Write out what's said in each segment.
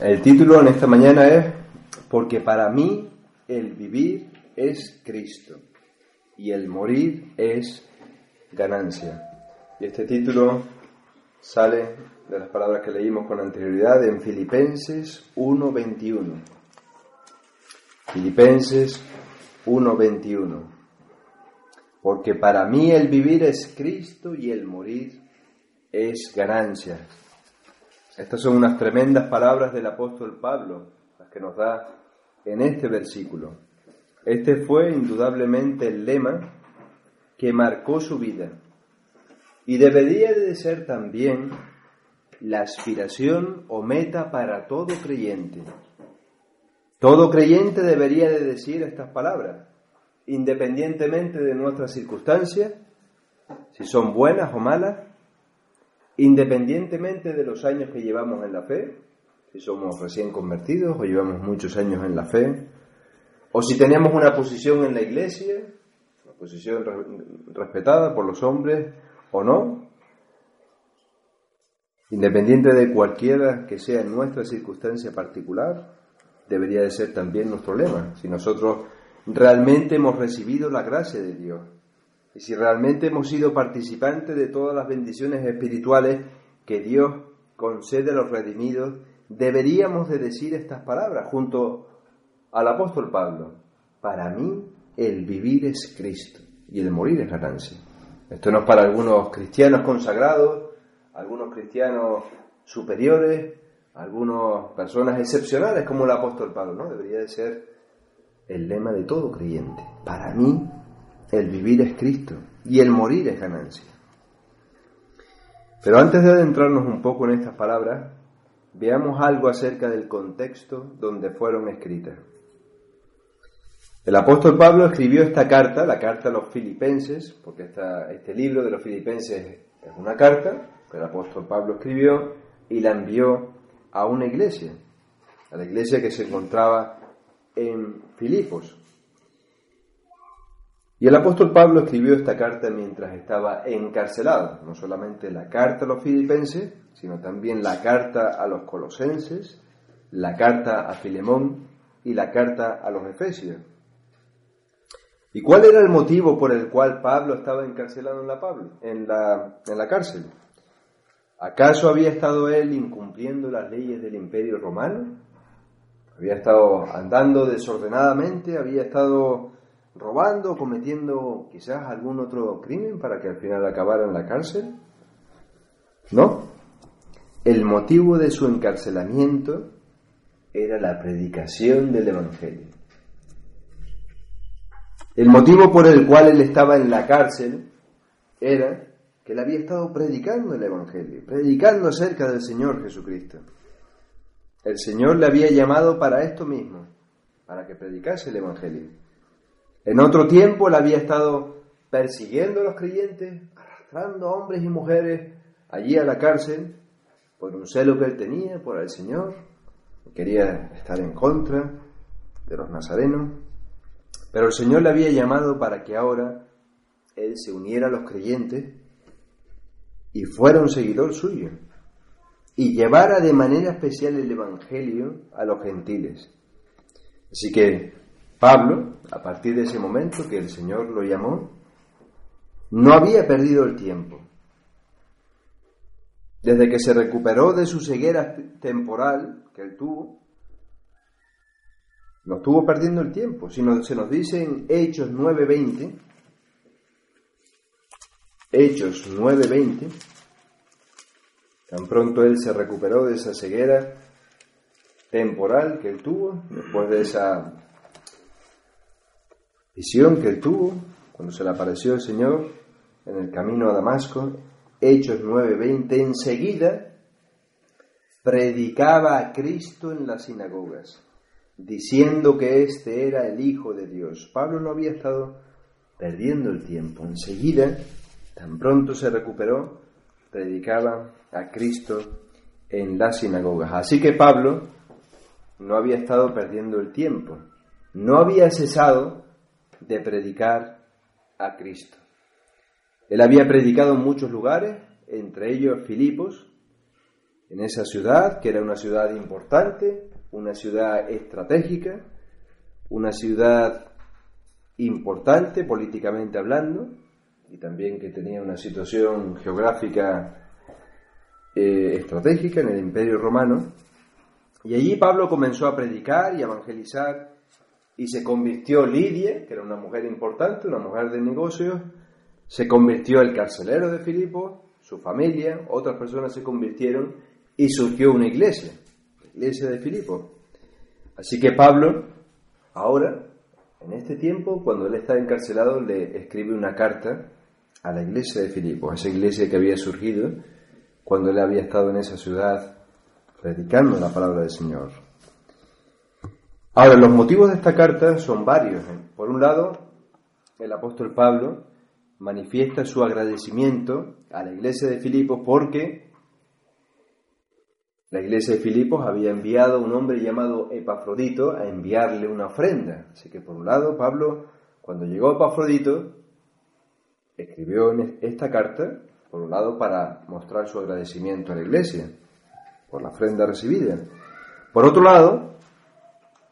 El título en esta mañana es Porque para mí el vivir es Cristo y el morir es ganancia. Y este título sale de las palabras que leímos con anterioridad en Filipenses 1.21. Filipenses 1.21. Porque para mí el vivir es Cristo y el morir es ganancia. Estas son unas tremendas palabras del apóstol Pablo, las que nos da en este versículo. Este fue indudablemente el lema que marcó su vida y debería de ser también la aspiración o meta para todo creyente. Todo creyente debería de decir estas palabras, independientemente de nuestras circunstancias, si son buenas o malas, independientemente de los años que llevamos en la fe, si somos recién convertidos o llevamos muchos años en la fe, o si tenemos una posición en la iglesia, una posición respetada por los hombres o no, independiente de cualquiera que sea nuestra circunstancia particular, debería de ser también nuestro lema. Si nosotros realmente hemos recibido la gracia de Dios y si realmente hemos sido participantes de todas las bendiciones espirituales que Dios concede a los redimidos, deberíamos de decir estas palabras junto al apóstol Pablo. Para mí el vivir es Cristo y el morir es ganancia. Esto no es para algunos cristianos consagrados, algunos cristianos superiores, algunas personas excepcionales como el apóstol Pablo, ¿no? Debería de ser el lema de todo creyente. Para mí el vivir es Cristo y el morir es ganancia. Pero antes de adentrarnos un poco en estas palabras, veamos algo acerca del contexto donde fueron escritas. El apóstol Pablo escribió esta carta, la carta a los filipenses, porque esta, este libro de los filipenses es una carta que el apóstol Pablo escribió y la envió a una iglesia, a la iglesia que se encontraba en Filipos. Y el apóstol Pablo escribió esta carta mientras estaba encarcelado, no solamente la carta a los filipenses, sino también la carta a los colosenses, la carta a Filemón y la carta a los efesios. ¿Y cuál era el motivo por el cual Pablo estaba encarcelado en la, Pablo, en la, en la cárcel? ¿Acaso había estado él incumpliendo las leyes del imperio romano? ¿Había estado andando desordenadamente? ¿Había estado robando, cometiendo quizás algún otro crimen para que al final acabara en la cárcel? No. El motivo de su encarcelamiento era la predicación del Evangelio. El motivo por el cual él estaba en la cárcel era que él había estado predicando el Evangelio, predicando acerca del Señor Jesucristo. El Señor le había llamado para esto mismo, para que predicase el Evangelio. En otro tiempo él había estado persiguiendo a los creyentes, arrastrando hombres y mujeres allí a la cárcel por un celo que él tenía por el Señor. Quería estar en contra de los nazarenos. Pero el Señor le había llamado para que ahora él se uniera a los creyentes y fuera un seguidor suyo y llevara de manera especial el Evangelio a los gentiles. Así que Pablo, a partir de ese momento que el Señor lo llamó, no había perdido el tiempo. Desde que se recuperó de su ceguera temporal que él tuvo, no estuvo perdiendo el tiempo, sino se nos dice en Hechos 9:20, Hechos 9:20, tan pronto él se recuperó de esa ceguera temporal que él tuvo, después de esa visión que tuvo, cuando se le apareció el Señor en el camino a Damasco, Hechos 9:20, enseguida predicaba a Cristo en las sinagogas, diciendo que éste era el Hijo de Dios. Pablo no había estado perdiendo el tiempo. Enseguida, tan pronto se recuperó, predicaba a Cristo en las sinagogas. Así que Pablo no había estado perdiendo el tiempo, no había cesado de predicar a Cristo. Él había predicado en muchos lugares, entre ellos Filipos, en esa ciudad, que era una ciudad importante, una ciudad estratégica, una ciudad importante políticamente hablando, y también que tenía una situación geográfica eh, estratégica en el Imperio Romano. Y allí Pablo comenzó a predicar y evangelizar y se convirtió Lidia, que era una mujer importante, una mujer de negocios, se convirtió el carcelero de Filipo, su familia, otras personas se convirtieron y surgió una iglesia, la iglesia de Filipo. Así que Pablo, ahora, en este tiempo, cuando él está encarcelado, le escribe una carta a la iglesia de Filipo, a esa iglesia que había surgido cuando él había estado en esa ciudad predicando la palabra del Señor. Ahora, los motivos de esta carta son varios. ¿eh? Por un lado, el apóstol Pablo manifiesta su agradecimiento a la iglesia de Filipos porque la iglesia de Filipos había enviado a un hombre llamado Epafrodito a enviarle una ofrenda. Así que por un lado, Pablo, cuando llegó Epafrodito, escribió esta carta, por un lado, para mostrar su agradecimiento a la iglesia por la ofrenda recibida. Por otro lado,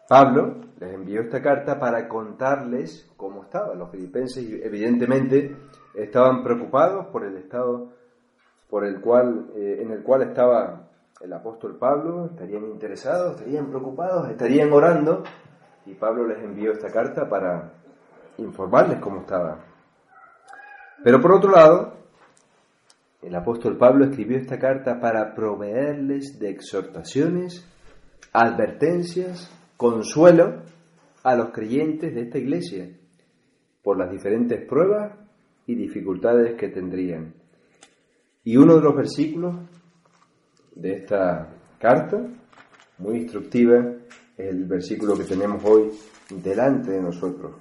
Pablo les envió esta carta para contarles cómo estaban. Los filipenses evidentemente estaban preocupados por el estado por el cual, eh, en el cual estaba el apóstol Pablo, estarían interesados, estarían preocupados, estarían orando y Pablo les envió esta carta para informarles cómo estaba. Pero por otro lado, el apóstol Pablo escribió esta carta para proveerles de exhortaciones, advertencias, consuelo a los creyentes de esta iglesia por las diferentes pruebas y dificultades que tendrían. Y uno de los versículos de esta carta, muy instructiva, es el versículo que tenemos hoy delante de nosotros.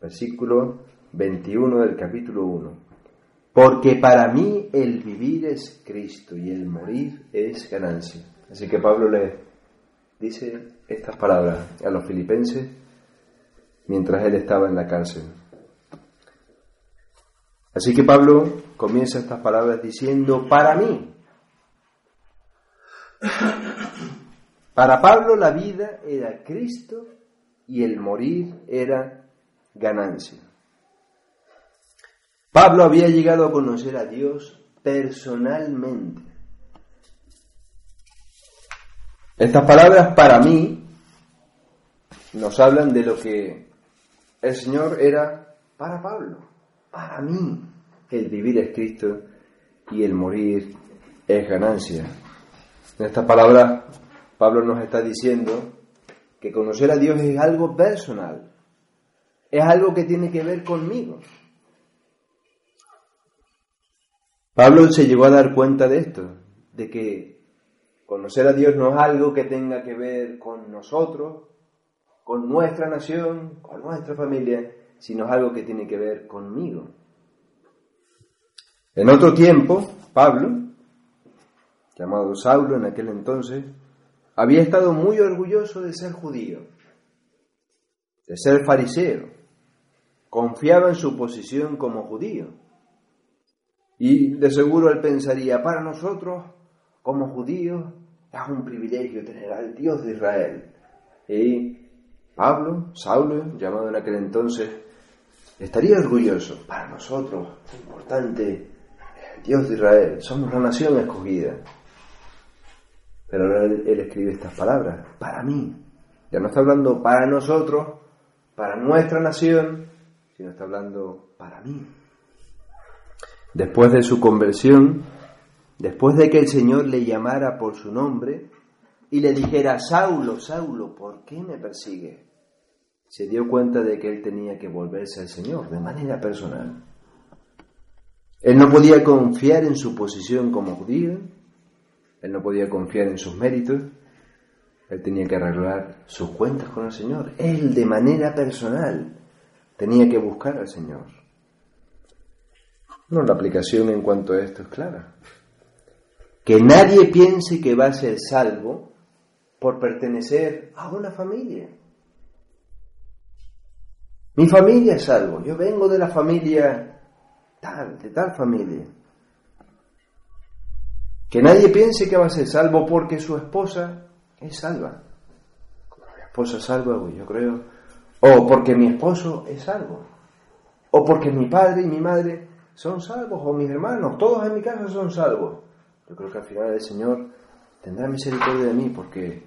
Versículo 21 del capítulo 1. Porque para mí el vivir es Cristo y el morir es ganancia. Así que Pablo le dice estas palabras a los filipenses mientras él estaba en la cárcel. Así que Pablo comienza estas palabras diciendo, para mí. Para Pablo la vida era Cristo y el morir era ganancia. Pablo había llegado a conocer a Dios personalmente. Estas palabras para mí nos hablan de lo que el Señor era para Pablo. Para mí el vivir es Cristo y el morir es ganancia. En estas palabras Pablo nos está diciendo que conocer a Dios es algo personal, es algo que tiene que ver conmigo. Pablo se llegó a dar cuenta de esto, de que conocer a Dios no es algo que tenga que ver con nosotros, con nuestra nación, con nuestra familia, sino es algo que tiene que ver conmigo. En otro tiempo, Pablo, llamado Saulo en aquel entonces, había estado muy orgulloso de ser judío, de ser fariseo, confiaba en su posición como judío y de seguro él pensaría, para nosotros, como judíos, es un privilegio tener al Dios de Israel. Y Pablo, Saulo, llamado en aquel entonces, estaría orgulloso. Para nosotros, es importante, el Dios de Israel, somos la nación escogida. Pero ahora él, él escribe estas palabras, para mí. Ya no está hablando para nosotros, para nuestra nación, sino está hablando para mí. Después de su conversión, después de que el Señor le llamara por su nombre y le dijera, Saulo, Saulo, ¿por qué me persigue? Se dio cuenta de que él tenía que volverse al Señor de manera personal. Él no podía confiar en su posición como judío, Él no podía confiar en sus méritos, él tenía que arreglar sus cuentas con el Señor. Él de manera personal tenía que buscar al Señor. No, la aplicación en cuanto a esto es clara. Que nadie piense que va a ser salvo por pertenecer a una familia. Mi familia es salvo. Yo vengo de la familia tal, de tal familia. Que nadie piense que va a ser salvo porque su esposa es salva. Mi esposa es salva, pues yo creo. O porque mi esposo es salvo. O porque mi padre y mi madre son salvos. O mis hermanos, todos en mi casa son salvos. Yo creo que al final el Señor tendrá misericordia de mí porque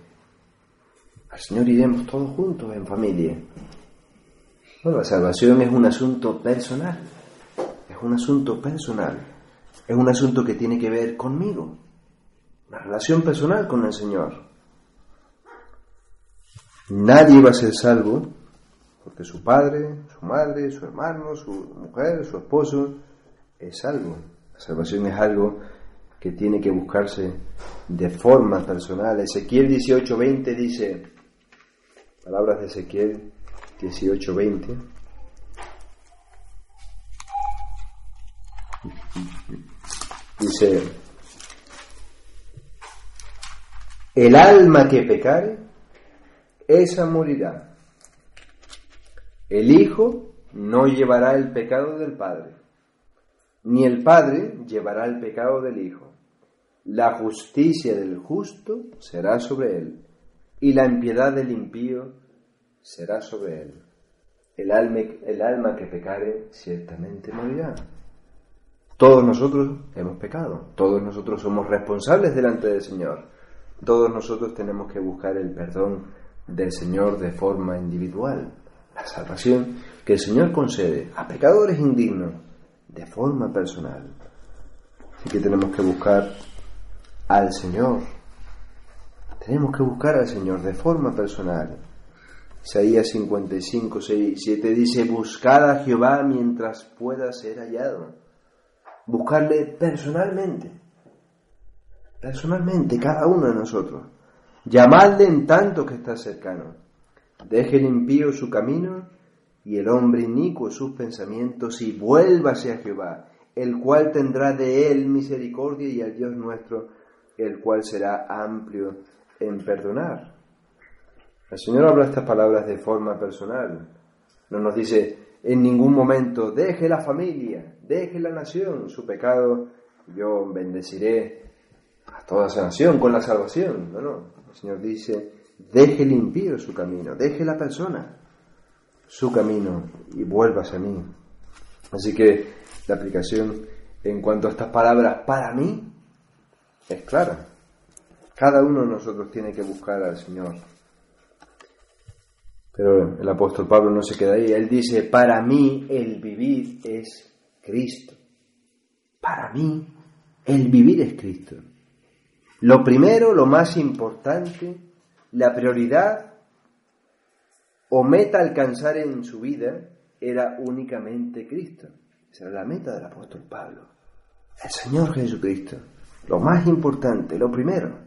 al Señor iremos todos juntos en familia. La salvación es un asunto personal. Es un asunto personal. Es un asunto que tiene que ver conmigo. Una relación personal con el Señor. Nadie va a ser salvo porque su padre, su madre, su hermano, su mujer, su esposo es salvo. La salvación es algo que tiene que buscarse de forma personal. Ezequiel 18:20 dice, palabras de Ezequiel 18:20. Dice, el alma que pecare, esa morirá. El Hijo no llevará el pecado del Padre, ni el Padre llevará el pecado del Hijo. La justicia del justo será sobre él, y la impiedad del impío será sobre él. El alma, que pecare ciertamente morirá. Todos nosotros hemos pecado, todos nosotros somos responsables delante del Señor, todos nosotros tenemos que buscar el perdón del Señor de forma individual, la salvación que el Señor concede a pecadores indignos de forma personal. Así que tenemos que buscar al Señor, tenemos que buscar al Señor de forma personal. Isaías 55, 6, 7 dice, buscad a Jehová mientras pueda ser hallado. Buscarle personalmente, personalmente, cada uno de nosotros. Llamadle en tanto que está cercano. Deje el impío su camino y el hombre inicuo sus pensamientos y vuélvase a Jehová, el cual tendrá de él misericordia y al Dios nuestro, el cual será amplio en perdonar. El Señor habla estas palabras de forma personal. No nos dice en ningún momento, deje la familia, deje la nación, su pecado, yo bendeciré a toda esa nación con la salvación. No, no. El Señor dice, deje limpio su camino, deje la persona su camino y vuelvas a mí. Así que la aplicación en cuanto a estas palabras para mí es clara. Cada uno de nosotros tiene que buscar al Señor. Pero el apóstol Pablo no se queda ahí. Él dice, para mí el vivir es Cristo. Para mí el vivir es Cristo. Lo primero, lo más importante, la prioridad o meta a alcanzar en su vida era únicamente Cristo. Esa era la meta del apóstol Pablo. El Señor Jesucristo. Lo más importante, lo primero.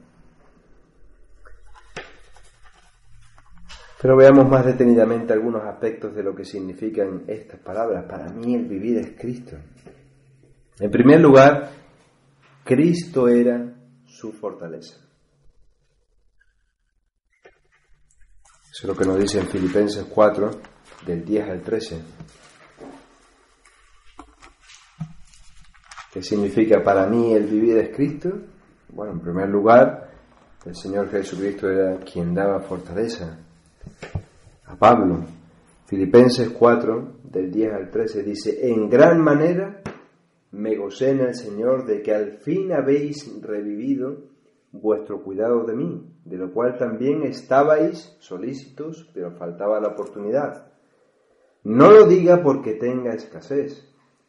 Pero veamos más detenidamente algunos aspectos de lo que significan estas palabras. Para mí el vivir es Cristo. En primer lugar, Cristo era su fortaleza. Eso es lo que nos dice en Filipenses 4, del 10 al 13. ¿Qué significa para mí el vivir es Cristo? Bueno, en primer lugar, el Señor Jesucristo era quien daba fortaleza a Pablo. Filipenses 4, del 10 al 13, dice, en gran manera me gocé en el Señor de que al fin habéis revivido vuestro cuidado de mí, de lo cual también estabais solícitos, pero faltaba la oportunidad. No lo diga porque tenga escasez,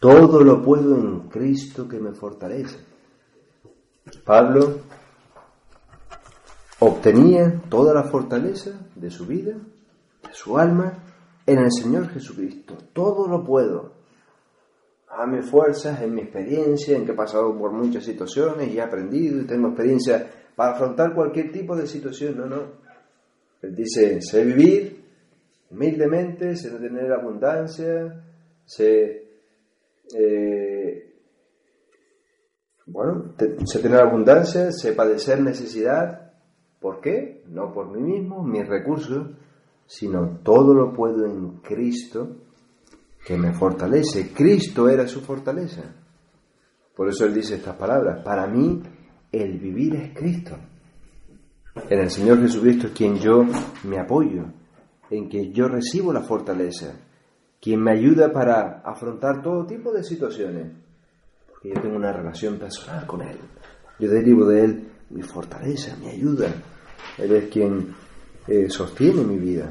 Todo lo puedo en Cristo que me fortalece. Pablo obtenía toda la fortaleza de su vida, de su alma, en el Señor Jesucristo. Todo lo puedo. A mis fuerzas, en mi experiencia, en que he pasado por muchas situaciones y he aprendido y tengo experiencia para afrontar cualquier tipo de situación. No, no. Él dice, sé vivir humildemente, sé tener abundancia, sé eh, bueno, sé tener abundancia, sé padecer necesidad. ¿Por qué? No por mí mismo, mis recursos, sino todo lo puedo en Cristo que me fortalece. Cristo era su fortaleza. Por eso él dice estas palabras. Para mí el vivir es Cristo. En el Señor Jesucristo es quien yo me apoyo, en quien yo recibo la fortaleza, quien me ayuda para afrontar todo tipo de situaciones, porque yo tengo una relación personal con Él. Yo derivo de Él mi fortaleza, mi ayuda. Él es quien eh, sostiene mi vida.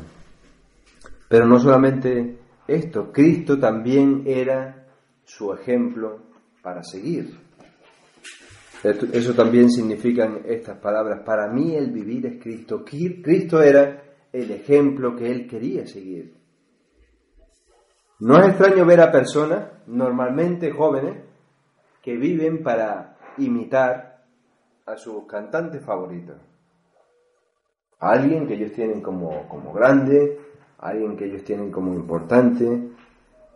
Pero no solamente esto, Cristo también era su ejemplo para seguir. Eso también significan estas palabras. Para mí el vivir es Cristo. Cristo era el ejemplo que él quería seguir. No es extraño ver a personas, normalmente jóvenes, que viven para imitar a sus cantantes favoritos. A alguien que ellos tienen como, como grande, alguien que ellos tienen como importante,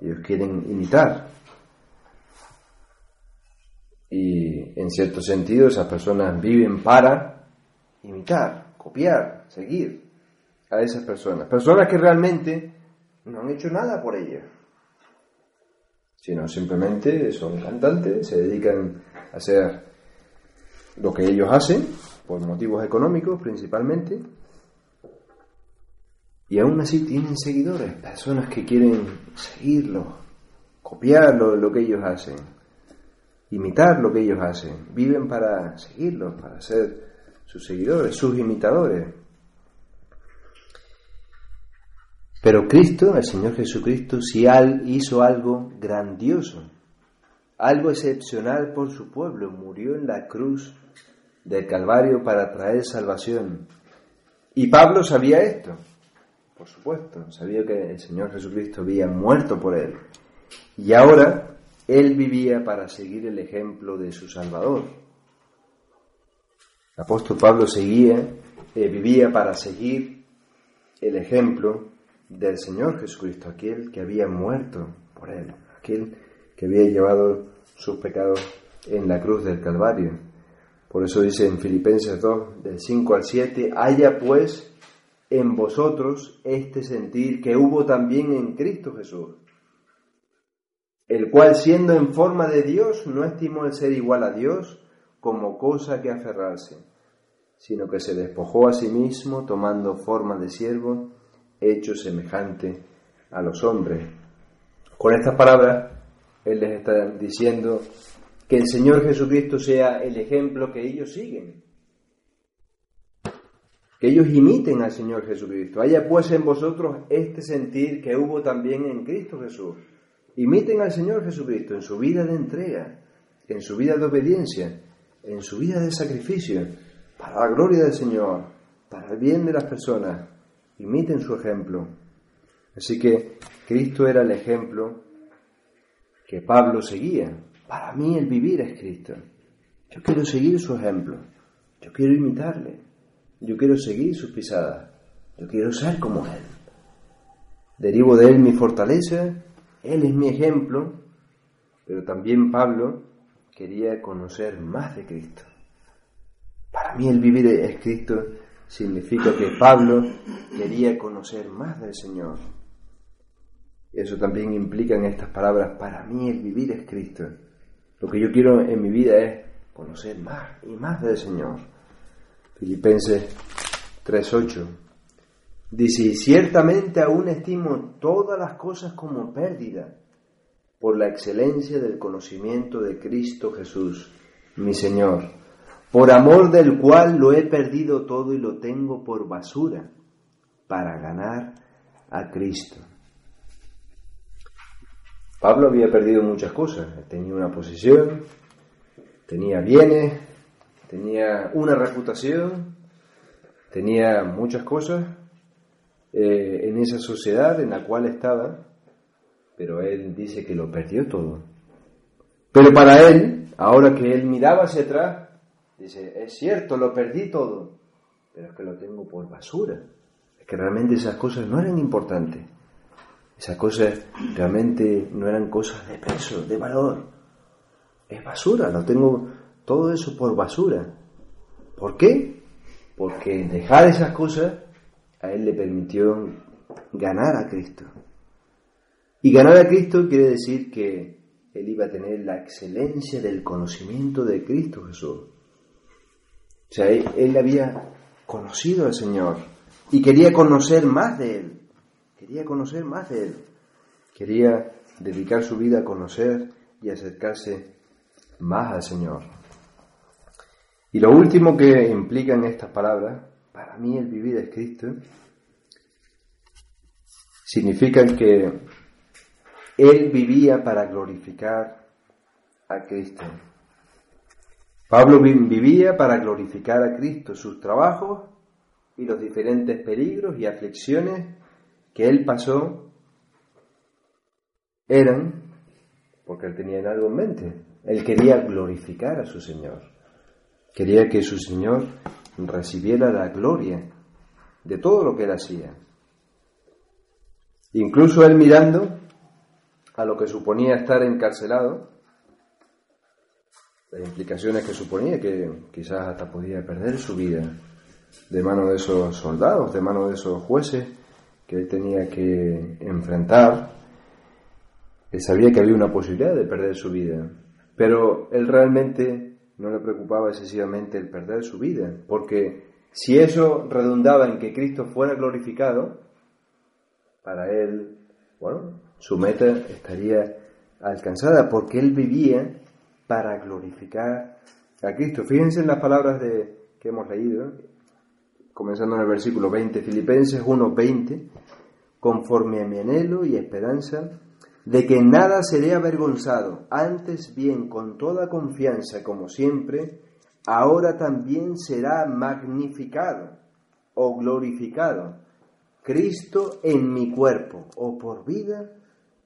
ellos quieren imitar. Y en cierto sentido esas personas viven para imitar, copiar, seguir a esas personas. Personas que realmente no han hecho nada por ellas, sino simplemente son cantantes, se dedican a hacer lo que ellos hacen, por motivos económicos principalmente, y aún así tienen seguidores, personas que quieren seguirlo, copiar lo, que ellos hacen, imitar lo que ellos hacen, viven para seguirlos, para ser sus seguidores, sus imitadores. Pero Cristo, el Señor Jesucristo, sí hizo algo grandioso, algo excepcional por su pueblo. Murió en la cruz del Calvario para traer salvación. Y Pablo sabía esto, por supuesto, sabía que el Señor Jesucristo había muerto por él. Y ahora él vivía para seguir el ejemplo de su Salvador. El apóstol Pablo seguía, eh, vivía para seguir el ejemplo del Señor Jesucristo, aquel que había muerto por él, aquel que había llevado sus pecados en la cruz del Calvario. Por eso dice en Filipenses 2, del 5 al 7, haya pues en vosotros este sentir que hubo también en Cristo Jesús, el cual siendo en forma de Dios no estimó el ser igual a Dios como cosa que aferrarse, sino que se despojó a sí mismo tomando forma de siervo, hecho semejante a los hombres. Con estas palabras, Él les está diciendo que el Señor Jesucristo sea el ejemplo que ellos siguen, que ellos imiten al Señor Jesucristo. Haya pues en vosotros este sentir que hubo también en Cristo Jesús. Imiten al Señor Jesucristo en su vida de entrega, en su vida de obediencia, en su vida de sacrificio, para la gloria del Señor, para el bien de las personas, imiten su ejemplo. Así que Cristo era el ejemplo que Pablo seguía. Para mí el vivir es Cristo. Yo quiero seguir su ejemplo. Yo quiero imitarle. Yo quiero seguir sus pisadas. Yo quiero ser como Él. Derivo de Él mi fortaleza. Él es mi ejemplo. Pero también Pablo quería conocer más de Cristo. Para mí el vivir es Cristo significa que Pablo quería conocer más del Señor. Eso también implica en estas palabras, para mí el vivir es Cristo. Lo que yo quiero en mi vida es conocer más y más del Señor. Filipenses 3.8 dice, ciertamente aún estimo todas las cosas como pérdida por la excelencia del conocimiento de Cristo Jesús, mi Señor por amor del cual lo he perdido todo y lo tengo por basura, para ganar a Cristo. Pablo había perdido muchas cosas, tenía una posición, tenía bienes, tenía una reputación, tenía muchas cosas eh, en esa sociedad en la cual estaba, pero él dice que lo perdió todo. Pero para él, ahora que él miraba hacia atrás, dice, es cierto, lo perdí todo, pero es que lo tengo por basura. Es que realmente esas cosas no eran importantes. Esas cosas realmente no eran cosas de peso, de valor. Es basura, lo tengo todo eso por basura. ¿Por qué? Porque dejar esas cosas a él le permitió ganar a Cristo. Y ganar a Cristo quiere decir que él iba a tener la excelencia del conocimiento de Cristo Jesús. O sea, él, él había conocido al Señor y quería conocer más de Él. Quería conocer más de Él. Quería dedicar su vida a conocer y acercarse más al Señor. Y lo último que implican estas palabras, para mí el vivir es Cristo, significan que Él vivía para glorificar a Cristo. Pablo vivía para glorificar a Cristo, sus trabajos y los diferentes peligros y aflicciones que él pasó eran porque él tenía en algo en mente. Él quería glorificar a su Señor. Quería que su Señor recibiera la gloria de todo lo que él hacía. Incluso él mirando a lo que suponía estar encarcelado, las implicaciones que suponía que quizás hasta podía perder su vida de mano de esos soldados, de mano de esos jueces que él tenía que enfrentar. Él sabía que había una posibilidad de perder su vida, pero él realmente no le preocupaba excesivamente el perder su vida, porque si eso redundaba en que Cristo fuera glorificado, para él, bueno, su meta estaría alcanzada, porque él vivía para glorificar a Cristo. Fíjense en las palabras de, que hemos leído, comenzando en el versículo 20, Filipenses 1:20, conforme a mi anhelo y esperanza de que nada seré avergonzado, antes bien con toda confianza como siempre, ahora también será magnificado o glorificado Cristo en mi cuerpo, o por vida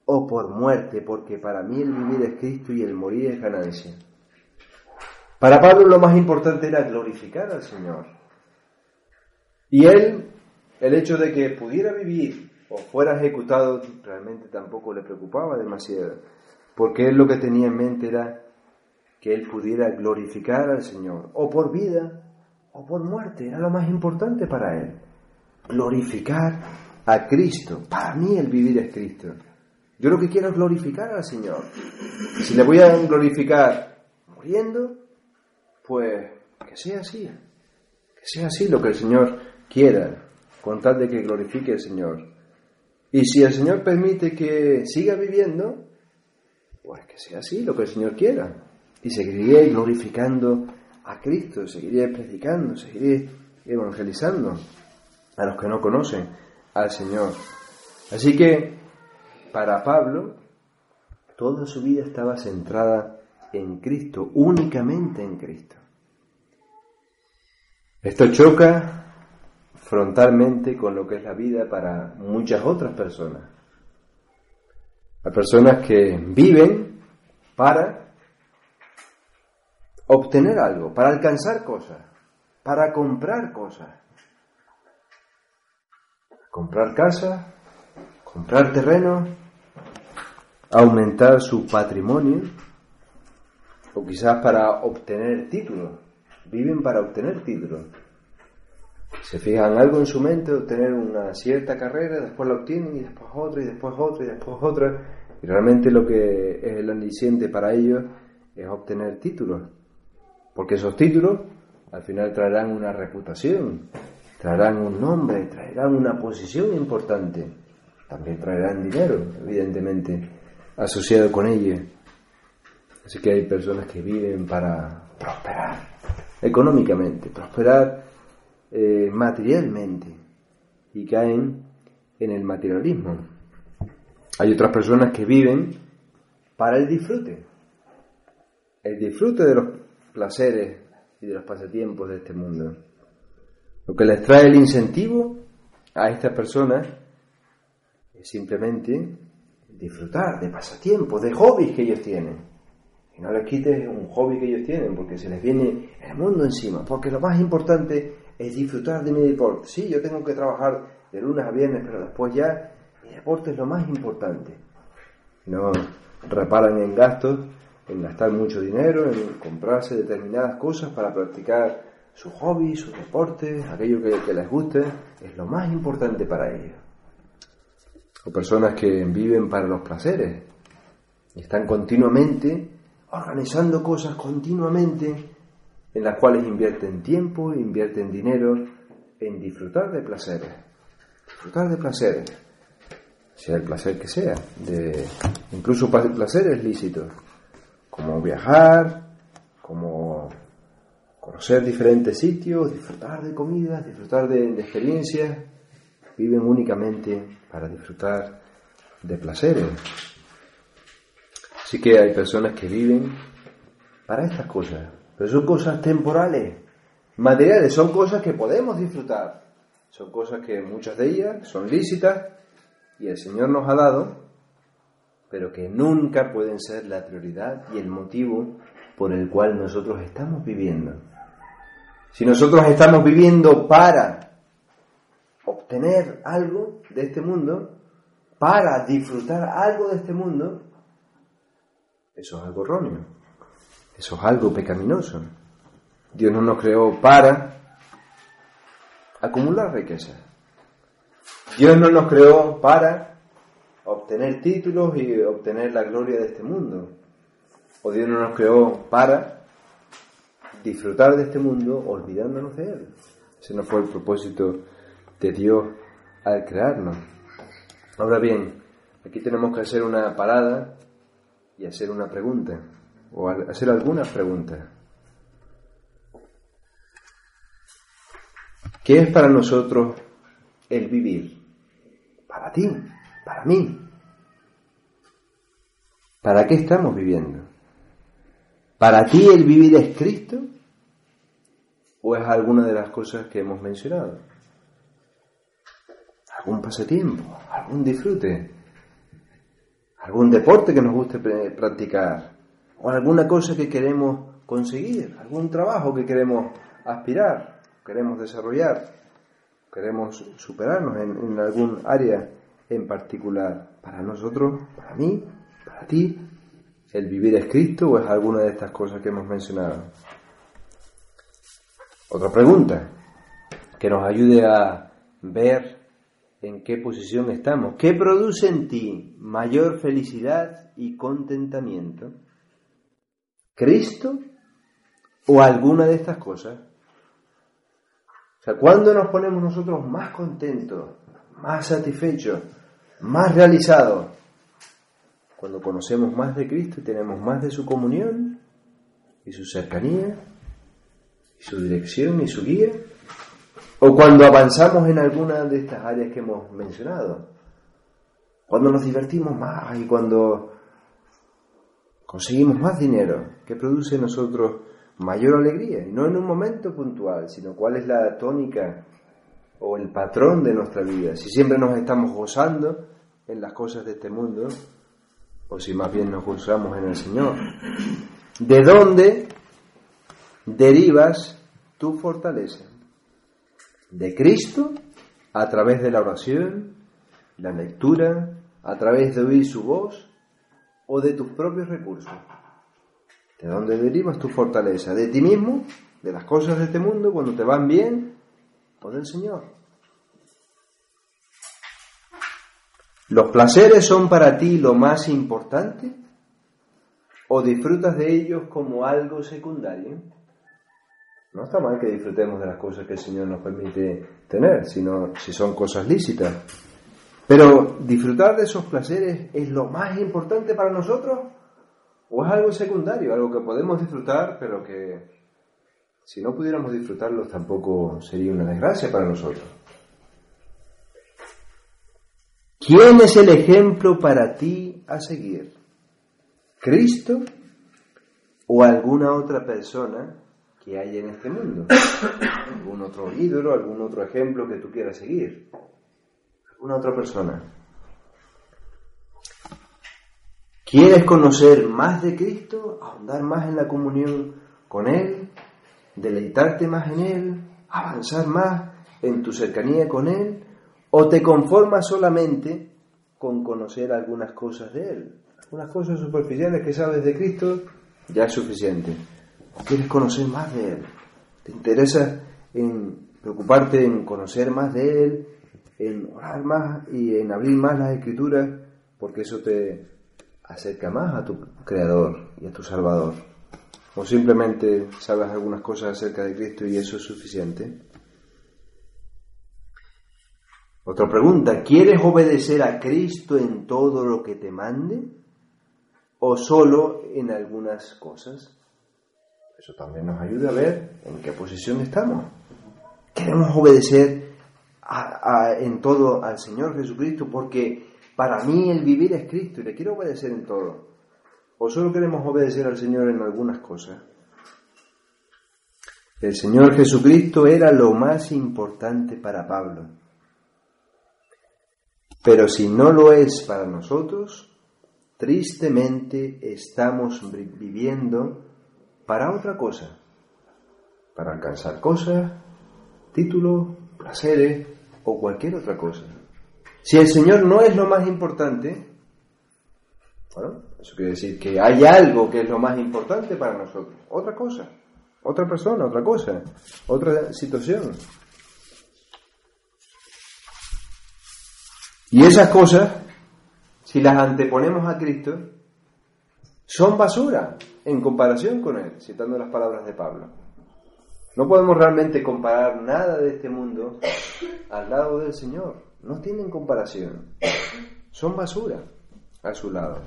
o por muerte, porque para mí el vivir es Cristo y el morir es ganancia. Para Pablo lo más importante era glorificar al Señor. Y él, el hecho de que pudiera vivir o fuera ejecutado, realmente tampoco le preocupaba demasiado, porque él lo que tenía en mente era que él pudiera glorificar al Señor, o por vida o por muerte, era lo más importante para él. Glorificar a Cristo. Para mí el vivir es Cristo. Yo lo que quiero es glorificar al Señor. Si le voy a glorificar muriendo, pues que sea así. Que sea así lo que el Señor quiera, con tal de que glorifique al Señor. Y si el Señor permite que siga viviendo, pues que sea así lo que el Señor quiera. Y seguiré glorificando a Cristo, seguiré predicando, seguiré evangelizando a los que no conocen al Señor. Así que para Pablo, toda su vida estaba centrada en Cristo, únicamente en Cristo. Esto choca frontalmente con lo que es la vida para muchas otras personas. Hay personas que viven para obtener algo, para alcanzar cosas, para comprar cosas. Comprar casa, comprar terreno, aumentar su patrimonio o quizás para obtener títulos. Viven para obtener títulos. Se fijan algo en su mente, obtener una cierta carrera, después la obtienen y después otra y después otra y después otra. Y realmente lo que es el aliciente para ellos es obtener títulos. Porque esos títulos al final traerán una reputación, traerán un nombre, traerán una posición importante. También traerán dinero, evidentemente asociado con ella. Así que hay personas que viven para prosperar, económicamente, prosperar eh, materialmente y caen en el materialismo. Hay otras personas que viven para el disfrute, el disfrute de los placeres y de los pasatiempos de este mundo. Lo que les trae el incentivo a estas personas es simplemente disfrutar de pasatiempos, de hobbies que ellos tienen. Y no les quites un hobby que ellos tienen, porque se les viene el mundo encima. Porque lo más importante es disfrutar de mi deporte. Sí, yo tengo que trabajar de lunes a viernes, pero después ya mi deporte es lo más importante. No reparan en gastos, en gastar mucho dinero, en comprarse determinadas cosas para practicar su hobby, sus deportes, aquello que, que les guste, es lo más importante para ellos. O personas que viven para los placeres. Y están continuamente organizando cosas continuamente en las cuales invierten tiempo, invierten dinero en disfrutar de placeres. Disfrutar de placeres, sea el placer que sea, de incluso placeres lícitos, como viajar, como conocer diferentes sitios, disfrutar de comidas, disfrutar de, de experiencias, viven únicamente para disfrutar de placeres. Así que hay personas que viven para estas cosas, pero son cosas temporales, materiales, son cosas que podemos disfrutar, son cosas que muchas de ellas son lícitas y el Señor nos ha dado, pero que nunca pueden ser la prioridad y el motivo por el cual nosotros estamos viviendo. Si nosotros estamos viviendo para obtener algo de este mundo, para disfrutar algo de este mundo, eso es algo erróneo, eso es algo pecaminoso. Dios no nos creó para acumular riqueza. Dios no nos creó para obtener títulos y obtener la gloria de este mundo. O Dios no nos creó para disfrutar de este mundo olvidándonos de Él. Ese no fue el propósito de Dios al crearnos. Ahora bien, aquí tenemos que hacer una parada y hacer una pregunta, o hacer algunas preguntas. ¿Qué es para nosotros el vivir? Para ti, para mí. ¿Para qué estamos viviendo? ¿Para ti el vivir es Cristo? ¿O es alguna de las cosas que hemos mencionado? ¿Algún pasatiempo? ¿Algún disfrute? ¿Algún deporte que nos guste practicar? ¿O alguna cosa que queremos conseguir? ¿Algún trabajo que queremos aspirar? ¿Queremos desarrollar? ¿Queremos superarnos en, en algún área en particular? Para nosotros, para mí, para ti, ¿El vivir es Cristo o es alguna de estas cosas que hemos mencionado? Otra pregunta que nos ayude a ver en qué posición estamos. ¿Qué produce en ti mayor felicidad y contentamiento? ¿Cristo o alguna de estas cosas? O sea, ¿cuándo nos ponemos nosotros más contentos, más satisfechos, más realizados? Cuando conocemos más de Cristo y tenemos más de su comunión y su cercanía y su dirección y su guía. O cuando avanzamos en alguna de estas áreas que hemos mencionado. Cuando nos divertimos más y cuando conseguimos más dinero, que produce en nosotros mayor alegría. Y no en un momento puntual, sino cuál es la tónica o el patrón de nuestra vida. Si siempre nos estamos gozando en las cosas de este mundo, o si más bien nos gozamos en el Señor. ¿De dónde derivas tu fortaleza? ¿De Cristo? A través de la oración, la lectura, a través de oír su voz o de tus propios recursos. ¿De dónde derivas tu fortaleza? ¿De ti mismo? ¿De las cosas de este mundo cuando te van bien? ¿O del Señor? ¿Los placeres son para ti lo más importante? ¿O disfrutas de ellos como algo secundario? No está mal que disfrutemos de las cosas que el Señor nos permite tener, sino si son cosas lícitas. Pero disfrutar de esos placeres es lo más importante para nosotros o es algo secundario, algo que podemos disfrutar pero que Si no pudiéramos disfrutarlos tampoco sería una desgracia para nosotros. ¿Quién es el ejemplo para ti a seguir? ¿Cristo o alguna otra persona que hay en este mundo? ¿Algún otro ídolo, algún otro ejemplo que tú quieras seguir? ¿Alguna otra persona? ¿Quieres conocer más de Cristo? ¿Ahondar más en la comunión con Él? ¿Deleitarte más en Él? ¿Avanzar más en tu cercanía con Él? ¿O te conformas solamente con conocer algunas cosas de Él? Algunas cosas superficiales que sabes de Cristo, ya es suficiente. ¿O quieres conocer más de Él? ¿Te interesa en preocuparte en conocer más de Él, en orar más y en abrir más las escrituras? Porque eso te acerca más a tu Creador y a tu Salvador. O simplemente sabes algunas cosas acerca de Cristo y eso es suficiente. Otra pregunta, ¿quieres obedecer a Cristo en todo lo que te mande? ¿O solo en algunas cosas? Eso también nos ayuda a ver en qué posición estamos. Queremos obedecer en todo al Señor Jesucristo porque para mí el vivir es Cristo y le quiero obedecer en todo. ¿O solo queremos obedecer al Señor en algunas cosas? El Señor Jesucristo era lo más importante para Pablo. Pero si no lo es para nosotros, tristemente estamos viviendo para otra cosa, para alcanzar cosas, títulos, placeres o cualquier otra cosa. Si el Señor no es lo más importante, bueno, eso quiere decir que hay algo que es lo más importante para nosotros, otra cosa, otra persona, otra cosa, otra situación. Y esas cosas, si las anteponemos a Cristo, son basura en comparación con Él, citando las palabras de Pablo. No podemos realmente comparar nada de este mundo al lado del Señor. No tienen comparación. Son basura a su lado.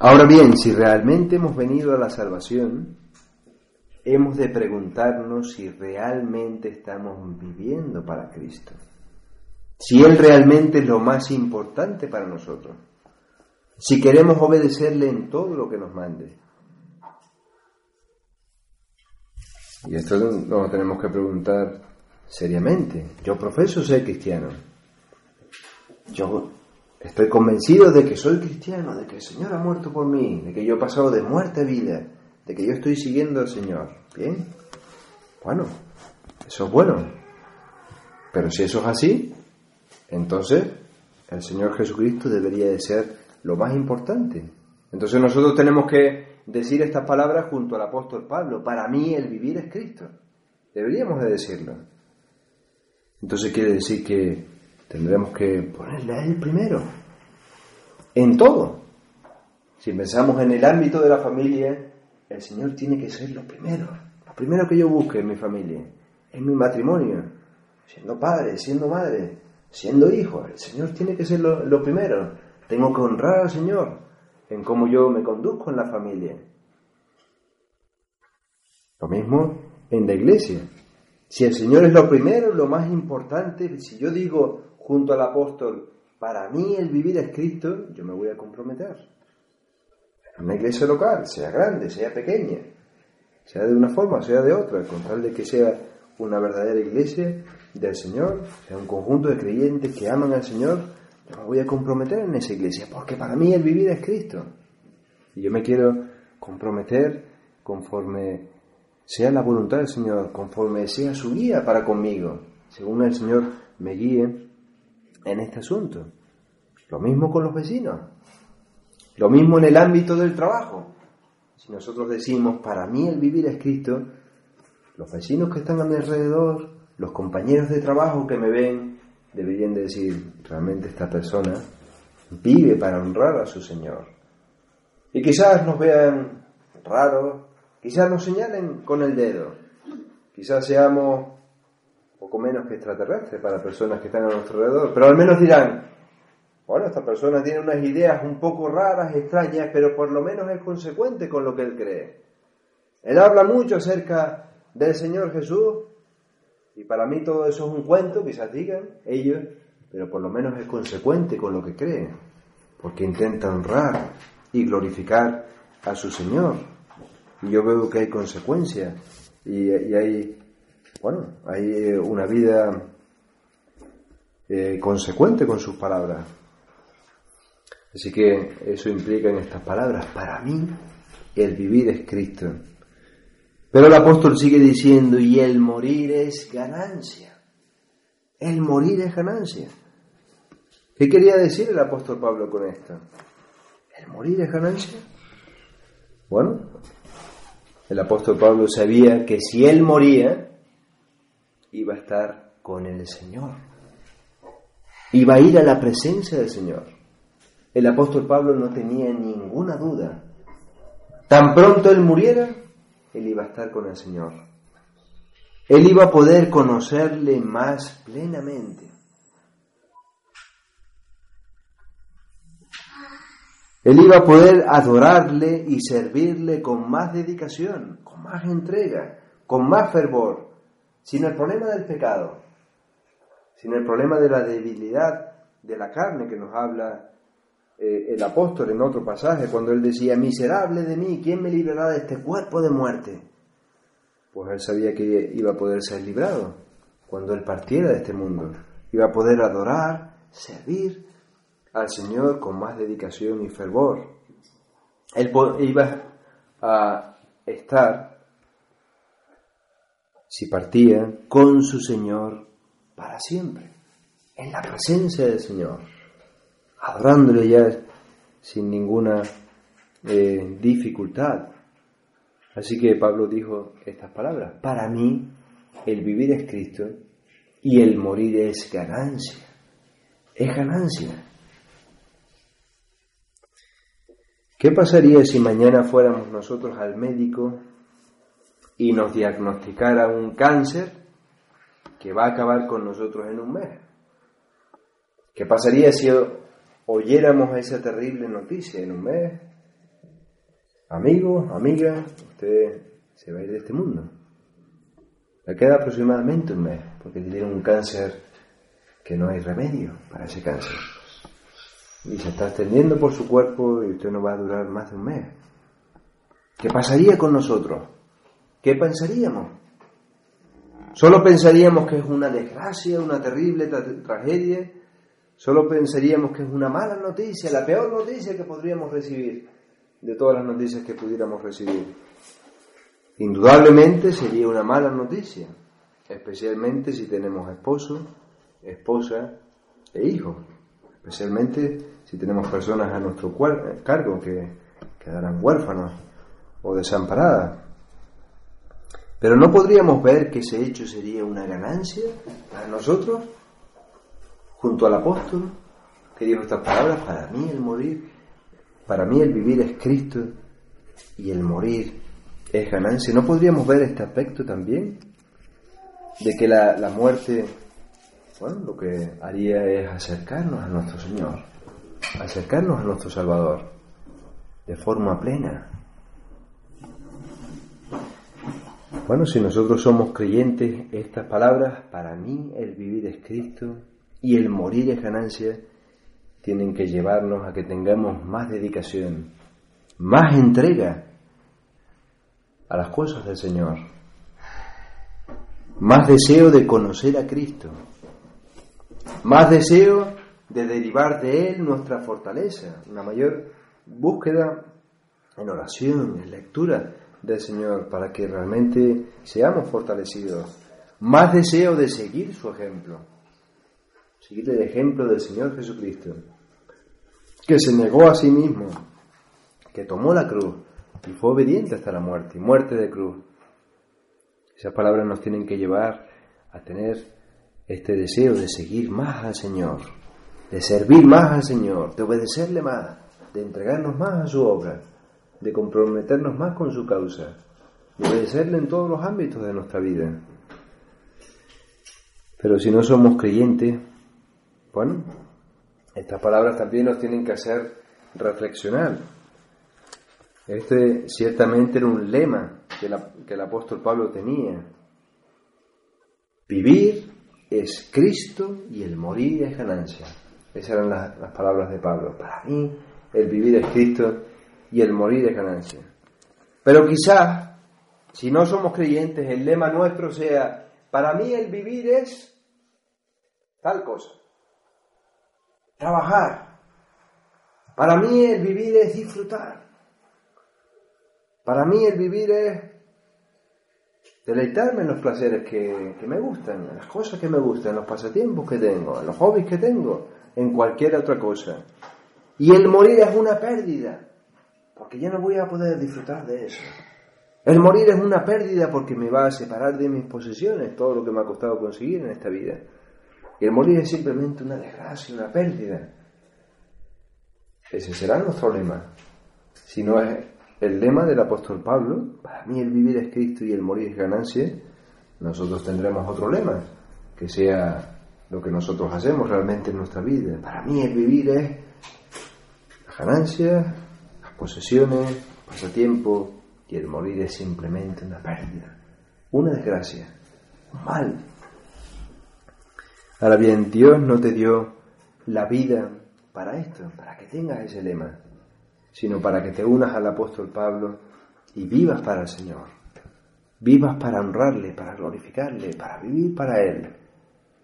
Ahora bien, si realmente hemos venido a la salvación, hemos de preguntarnos si realmente estamos viviendo para Cristo. Si Él realmente es lo más importante para nosotros. Si queremos obedecerle en todo lo que nos mande. Y esto nos tenemos que preguntar seriamente. Yo profeso ser cristiano. Yo estoy convencido de que soy cristiano, de que el Señor ha muerto por mí, de que yo he pasado de muerte a vida, de que yo estoy siguiendo al Señor. ¿Bien? Bueno, eso es bueno. Pero si eso es así, entonces el Señor Jesucristo debería de ser lo más importante. Entonces nosotros tenemos que decir estas palabras junto al apóstol Pablo. Para mí el vivir es Cristo. Deberíamos de decirlo. Entonces quiere decir que tendremos que ponerle a Él primero, en todo. Si pensamos en el ámbito de la familia, el Señor tiene que ser lo primero, lo primero que yo busque en mi familia, en mi matrimonio, siendo padre, siendo madre, siendo hijo, el Señor tiene que ser lo, lo primero. Tengo que honrar al Señor en cómo yo me conduzco en la familia. Lo mismo en la iglesia. Si el Señor es lo primero, lo más importante, si yo digo junto al apóstol, para mí el vivir es Cristo, yo me voy a comprometer. En una iglesia local, sea grande, sea pequeña, sea de una forma, sea de otra, con tal de que sea una verdadera iglesia del Señor, sea un conjunto de creyentes que aman al Señor, yo me voy a comprometer en esa iglesia, porque para mí el vivir es Cristo. Y yo me quiero comprometer conforme sea la voluntad del Señor, conforme sea su guía para conmigo, según el Señor me guíe en este asunto. Lo mismo con los vecinos, lo mismo en el ámbito del trabajo. Si nosotros decimos, para mí el vivir es Cristo, los vecinos que están a mi alrededor, los compañeros de trabajo que me ven, deberían decir, realmente esta persona vive para honrar a su Señor. Y quizás nos vean raros, Quizás nos señalen con el dedo. Quizás seamos poco menos que extraterrestres para personas que están a nuestro alrededor. Pero al menos dirán, bueno, esta persona tiene unas ideas un poco raras, extrañas, pero por lo menos es consecuente con lo que él cree. Él habla mucho acerca del Señor Jesús y para mí todo eso es un cuento, quizás digan ellos, pero por lo menos es consecuente con lo que creen, porque intenta honrar y glorificar a su Señor. Y yo veo que hay consecuencias y, hay, bueno, hay una vida eh, consecuente con sus palabras. Así que eso implica en estas palabras, para mí el vivir es Cristo. Pero el apóstol sigue diciendo, y el morir es ganancia. El morir es ganancia. ¿Qué quería decir el apóstol Pablo con esto? ¿El morir es ganancia? Bueno, el apóstol Pablo sabía que si él moría, iba a estar con el Señor. Iba a ir a la presencia del Señor. El apóstol Pablo no tenía ninguna duda. Tan pronto él muriera, él iba a estar con el Señor. Él iba a poder conocerle más plenamente. Él iba a poder adorarle y servirle con más dedicación, con más entrega, con más fervor, sin el problema del pecado, sin el problema de la debilidad de la carne que nos habla eh, el apóstol en otro pasaje, cuando él decía, miserable de mí, ¿quién me librará de este cuerpo de muerte? Pues él sabía que iba a poder ser librado cuando él partiera de este mundo. Iba a poder adorar, servir al Señor con más dedicación y fervor. Él iba a estar, si partía, con su Señor para siempre, en la presencia del Señor adorándole ya sin ninguna eh, dificultad. Así que Pablo dijo estas palabras, para mí el vivir es Cristo y el morir es ganancia, es ganancia. ¿Qué pasaría si mañana fuéramos nosotros al médico y nos diagnosticara un cáncer que va a acabar con nosotros en un mes? ¿Qué pasaría si oyéramos esa terrible noticia en un mes, amigo, amiga, usted se va a ir de este mundo. Le queda aproximadamente un mes, porque tiene un cáncer que no hay remedio para ese cáncer. Y se está extendiendo por su cuerpo y usted no va a durar más de un mes. ¿Qué pasaría con nosotros? ¿Qué pensaríamos? Solo pensaríamos que es una desgracia, una terrible tragedia, Solo pensaríamos que es una mala noticia, la peor noticia que podríamos recibir de todas las noticias que pudiéramos recibir. Indudablemente sería una mala noticia, especialmente si tenemos esposo, esposa e hijo, especialmente si tenemos personas a nuestro cargo que quedarán huérfanos o desamparadas. Pero no podríamos ver que ese hecho sería una ganancia para nosotros junto al apóstol que dijo estas palabras, para mí el morir, para mí el vivir es Cristo y el morir es ganancia. ¿No podríamos ver este aspecto también? De que la, la muerte, bueno, lo que haría es acercarnos a nuestro Señor, acercarnos a nuestro Salvador de forma plena. Bueno, si nosotros somos creyentes, estas palabras, para mí el vivir es Cristo y el morir es ganancia, tienen que llevarnos a que tengamos más dedicación, más entrega a las cosas del Señor, más deseo de conocer a Cristo, más deseo de derivar de Él nuestra fortaleza, una mayor búsqueda en oración, en lectura del Señor, para que realmente seamos fortalecidos, más deseo de seguir su ejemplo seguir el ejemplo del Señor Jesucristo, que se negó a sí mismo, que tomó la cruz y fue obediente hasta la muerte, y muerte de cruz. Esas palabras nos tienen que llevar a tener este deseo de seguir más al Señor, de servir más al Señor, de obedecerle más, de entregarnos más a su obra, de comprometernos más con su causa, de obedecerle en todos los ámbitos de nuestra vida. Pero si no somos creyentes, bueno, estas palabras también nos tienen que hacer reflexionar. Este ciertamente era un lema que, el apóstol Pablo tenía. Vivir es Cristo y el morir es ganancia. Esas eran las, las palabras de Pablo. Para mí, el vivir es Cristo y el morir es ganancia. Pero quizás, si no somos creyentes, el lema nuestro sea, para mí el vivir es tal cosa. Trabajar. Para mí el vivir es disfrutar. Para mí el vivir es deleitarme en los placeres que, que me gustan, en las cosas que me gustan, en los pasatiempos que tengo, en los hobbies que tengo, en cualquier otra cosa. Y el morir es una pérdida, porque ya no voy a poder disfrutar de eso. El morir es una pérdida porque me va a separar de mis posesiones, todo lo que me ha costado conseguir en esta vida. Y el morir es simplemente una desgracia, una pérdida. Ese será nuestro lema. Si no es el lema del apóstol Pablo, para mí el vivir es Cristo y el morir es ganancia, nosotros tendremos otro lema, que sea lo que nosotros hacemos realmente en nuestra vida. Para mí el vivir es la ganancia, las posesiones, pasatiempo, y el morir es simplemente una pérdida, una desgracia, un mal. Ahora bien, Dios no te dio la vida para esto, para que tengas ese lema, sino para que te unas al apóstol Pablo y vivas para el Señor. Vivas para honrarle, para glorificarle, para vivir para Él,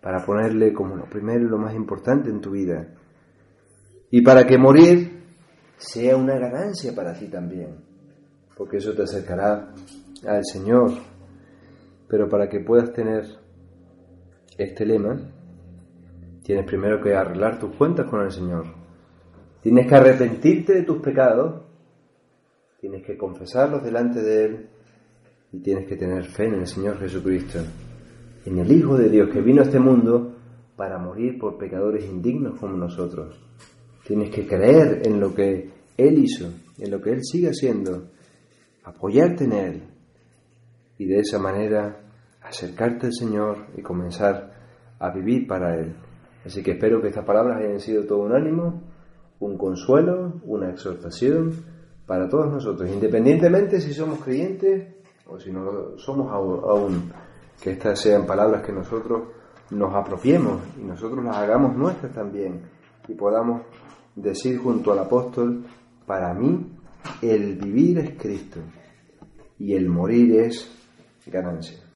para ponerle como lo primero y lo más importante en tu vida. Y para que morir sea una ganancia para ti también, porque eso te acercará al Señor. Pero para que puedas tener este lema, tienes primero que arreglar tus cuentas con el Señor. Tienes que arrepentirte de tus pecados, tienes que confesarlos delante de Él y tienes que tener fe en el Señor Jesucristo, en el Hijo de Dios que vino a este mundo para morir por pecadores indignos como nosotros. Tienes que creer en lo que Él hizo, en lo que Él sigue haciendo, apoyarte en Él y de esa manera acercarte al Señor y comenzar a vivir para Él. Así que espero que estas palabras hayan sido todo un ánimo, un consuelo, una exhortación para todos nosotros, independientemente si somos creyentes o si no lo somos aún, que estas sean palabras que nosotros nos apropiemos y nosotros las hagamos nuestras también y podamos decir junto al apóstol, para mí el vivir es Cristo y el morir es ganancia.